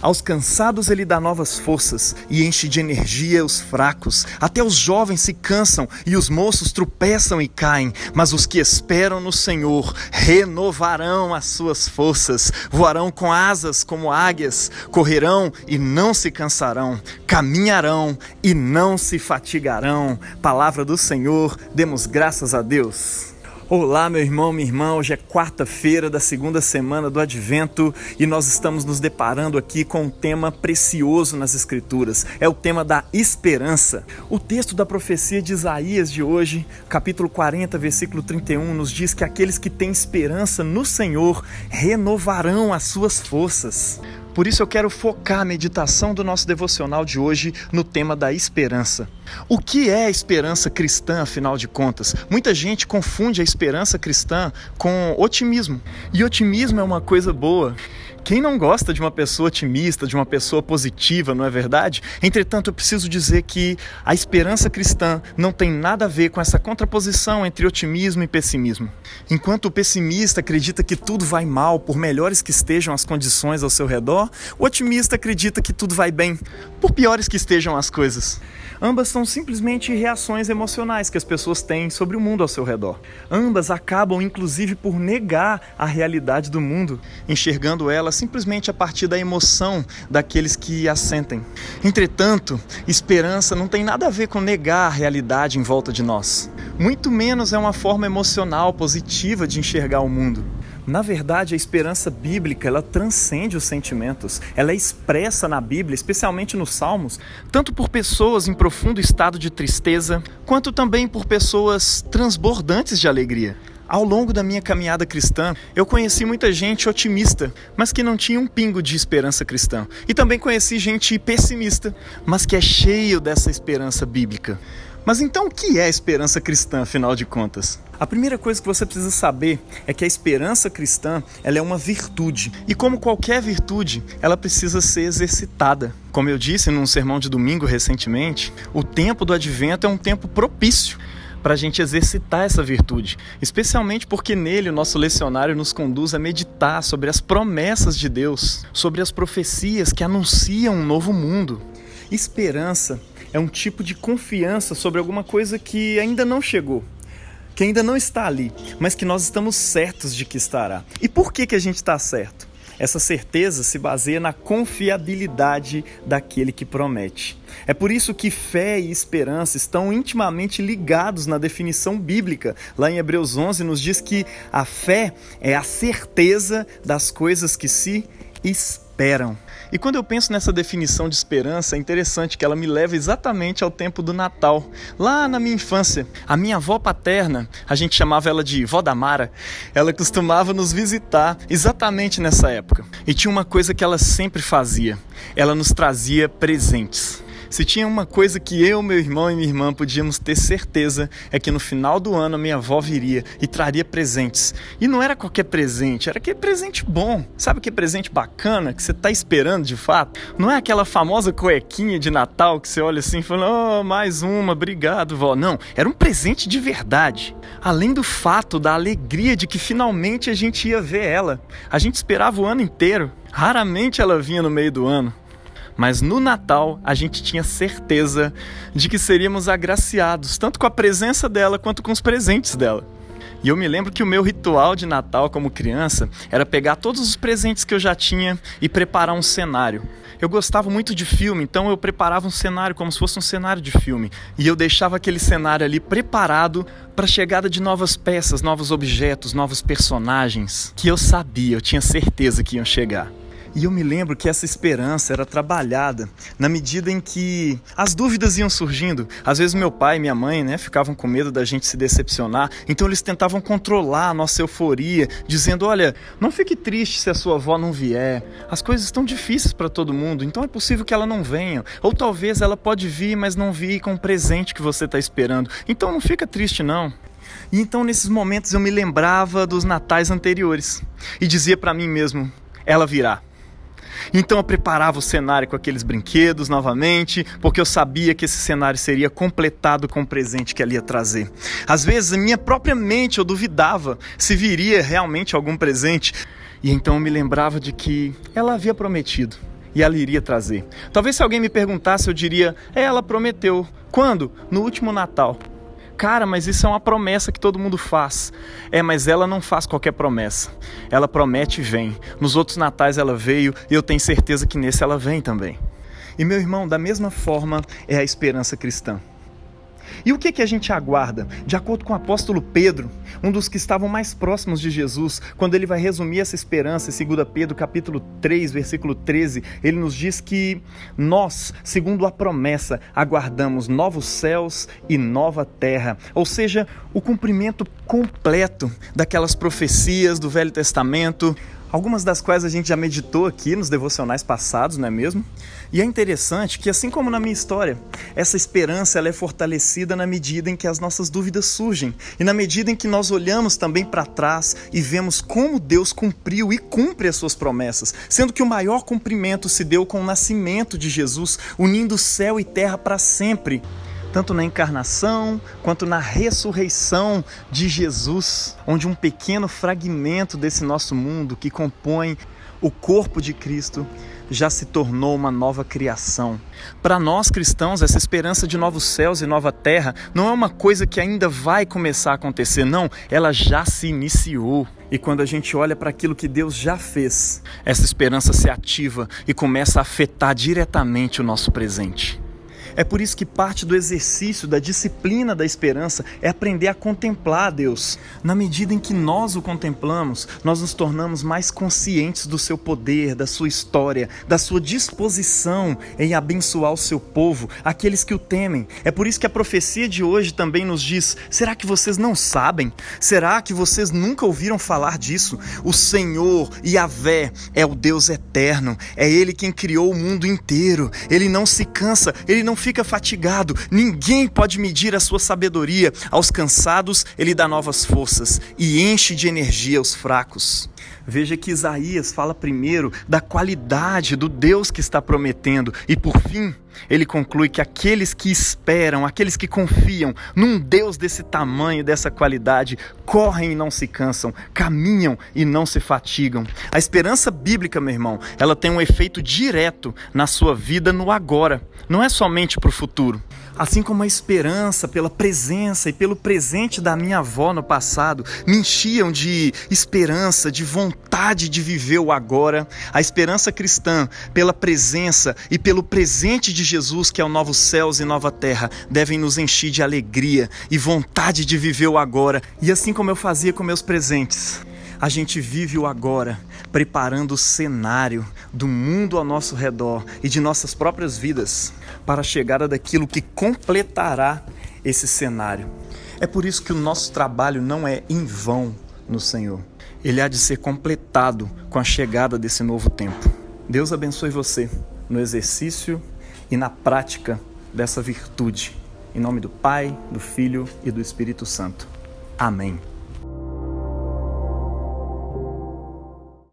Aos cansados ele dá novas forças e enche de energia os fracos. Até os jovens se cansam e os moços tropeçam e caem, mas os que esperam no Senhor renovarão as suas forças, voarão com asas como águias, correrão e não se cansarão, caminharão e não se fatigarão. Palavra do Senhor, demos graças a Deus. Olá, meu irmão, minha irmã. Hoje é quarta-feira da segunda semana do Advento e nós estamos nos deparando aqui com um tema precioso nas Escrituras. É o tema da esperança. O texto da profecia de Isaías de hoje, capítulo 40, versículo 31, nos diz que aqueles que têm esperança no Senhor renovarão as suas forças. Por isso eu quero focar a meditação do nosso devocional de hoje no tema da esperança. O que é a esperança cristã, afinal de contas? Muita gente confunde a esperança cristã com otimismo. E otimismo é uma coisa boa. Quem não gosta de uma pessoa otimista, de uma pessoa positiva, não é verdade? Entretanto, eu preciso dizer que a esperança cristã não tem nada a ver com essa contraposição entre otimismo e pessimismo. Enquanto o pessimista acredita que tudo vai mal, por melhores que estejam as condições ao seu redor, o otimista acredita que tudo vai bem, por piores que estejam as coisas. Ambas são simplesmente reações emocionais que as pessoas têm sobre o mundo ao seu redor. Ambas acabam, inclusive, por negar a realidade do mundo, enxergando ela simplesmente a partir da emoção daqueles que a sentem. Entretanto, esperança não tem nada a ver com negar a realidade em volta de nós. Muito menos é uma forma emocional positiva de enxergar o mundo. Na verdade, a esperança bíblica, ela transcende os sentimentos. Ela é expressa na Bíblia, especialmente nos Salmos, tanto por pessoas em profundo estado de tristeza, quanto também por pessoas transbordantes de alegria. Ao longo da minha caminhada cristã, eu conheci muita gente otimista, mas que não tinha um pingo de esperança cristã. E também conheci gente pessimista, mas que é cheio dessa esperança bíblica. Mas então o que é esperança cristã, afinal de contas? A primeira coisa que você precisa saber é que a esperança cristã ela é uma virtude. E como qualquer virtude, ela precisa ser exercitada. Como eu disse num sermão de domingo recentemente, o tempo do advento é um tempo propício para a gente exercitar essa virtude, especialmente porque nele o nosso lecionário nos conduz a meditar sobre as promessas de Deus, sobre as profecias que anunciam um novo mundo. Esperança é um tipo de confiança sobre alguma coisa que ainda não chegou, que ainda não está ali, mas que nós estamos certos de que estará. E por que, que a gente está certo? Essa certeza se baseia na confiabilidade daquele que promete. É por isso que fé e esperança estão intimamente ligados na definição bíblica. Lá em Hebreus 11 nos diz que a fé é a certeza das coisas que se esperam. E quando eu penso nessa definição de esperança, é interessante que ela me leva exatamente ao tempo do Natal. Lá na minha infância, a minha avó paterna, a gente chamava ela de vó da Mara, ela costumava nos visitar exatamente nessa época. E tinha uma coisa que ela sempre fazia: ela nos trazia presentes. Se tinha uma coisa que eu, meu irmão e minha irmã podíamos ter certeza é que no final do ano a minha avó viria e traria presentes. E não era qualquer presente, era aquele presente bom. Sabe que presente bacana que você está esperando de fato? Não é aquela famosa cuequinha de Natal que você olha assim e fala: "Oh, mais uma, obrigado, vó". Não, era um presente de verdade. Além do fato da alegria de que finalmente a gente ia ver ela. A gente esperava o ano inteiro. Raramente ela vinha no meio do ano mas no Natal a gente tinha certeza de que seríamos agraciados, tanto com a presença dela quanto com os presentes dela. E eu me lembro que o meu ritual de Natal como criança era pegar todos os presentes que eu já tinha e preparar um cenário. Eu gostava muito de filme, então eu preparava um cenário como se fosse um cenário de filme. E eu deixava aquele cenário ali preparado para a chegada de novas peças, novos objetos, novos personagens que eu sabia, eu tinha certeza que iam chegar. E eu me lembro que essa esperança era trabalhada na medida em que as dúvidas iam surgindo. Às vezes meu pai e minha mãe, né, ficavam com medo da gente se decepcionar, então eles tentavam controlar a nossa euforia, dizendo: "Olha, não fique triste se a sua avó não vier. As coisas estão difíceis para todo mundo, então é possível que ela não venha. Ou talvez ela pode vir, mas não vir com o presente que você está esperando. Então não fica triste não." E então nesses momentos eu me lembrava dos natais anteriores e dizia para mim mesmo: ela virá. Então eu preparava o cenário com aqueles brinquedos novamente, porque eu sabia que esse cenário seria completado com o presente que ela ia trazer. Às vezes, em minha própria mente, eu duvidava se viria realmente algum presente, e então eu me lembrava de que ela havia prometido. e ela iria trazer. Talvez se alguém me perguntasse, eu diria: é, ela prometeu. Quando? No último Natal. Cara, mas isso é uma promessa que todo mundo faz. É, mas ela não faz qualquer promessa. Ela promete e vem. Nos outros natais ela veio e eu tenho certeza que nesse ela vem também. E meu irmão, da mesma forma é a esperança cristã. E o que, que a gente aguarda? De acordo com o apóstolo Pedro, um dos que estavam mais próximos de Jesus, quando ele vai resumir essa esperança em 2 Pedro capítulo 3, versículo 13, ele nos diz que nós, segundo a promessa, aguardamos novos céus e nova terra, ou seja, o cumprimento completo daquelas profecias do Velho Testamento, algumas das quais a gente já meditou aqui nos devocionais passados, não é mesmo? E é interessante que, assim como na minha história, essa esperança ela é fortalecida na medida em que as nossas dúvidas surgem e na medida em que nós olhamos também para trás e vemos como Deus cumpriu e cumpre as suas promessas, sendo que o maior cumprimento se deu com o nascimento de Jesus, unindo céu e terra para sempre tanto na encarnação quanto na ressurreição de Jesus, onde um pequeno fragmento desse nosso mundo que compõe o corpo de Cristo já se tornou uma nova criação. Para nós cristãos, essa esperança de novos céus e nova terra não é uma coisa que ainda vai começar a acontecer, não, ela já se iniciou. E quando a gente olha para aquilo que Deus já fez, essa esperança se ativa e começa a afetar diretamente o nosso presente. É por isso que parte do exercício, da disciplina da esperança é aprender a contemplar Deus. Na medida em que nós o contemplamos, nós nos tornamos mais conscientes do seu poder, da sua história, da sua disposição em abençoar o seu povo, aqueles que o temem. É por isso que a profecia de hoje também nos diz: será que vocês não sabem? Será que vocês nunca ouviram falar disso? O Senhor, Yahvé, é o Deus eterno, é Ele quem criou o mundo inteiro. Ele não se cansa, ele não fica fica fatigado, ninguém pode medir a sua sabedoria. Aos cansados, ele dá novas forças e enche de energia os fracos. Veja que Isaías fala primeiro da qualidade do Deus que está prometendo e, por fim, ele conclui que aqueles que esperam, aqueles que confiam num Deus desse tamanho, dessa qualidade, correm e não se cansam, caminham e não se fatigam. A esperança bíblica, meu irmão, ela tem um efeito direto na sua vida no agora, não é somente para o futuro. Assim como a esperança pela presença e pelo presente da minha avó no passado me enchiam de esperança, de vontade de viver o agora, a esperança cristã pela presença e pelo presente de Jesus, que é o novo céus e nova terra, devem nos encher de alegria e vontade de viver o agora. E assim como eu fazia com meus presentes, a gente vive o agora, preparando o cenário do mundo ao nosso redor e de nossas próprias vidas para a chegada daquilo que completará esse cenário. É por isso que o nosso trabalho não é em vão no Senhor. Ele há de ser completado com a chegada desse novo tempo. Deus abençoe você no exercício e na prática dessa virtude. Em nome do Pai, do Filho e do Espírito Santo. Amém.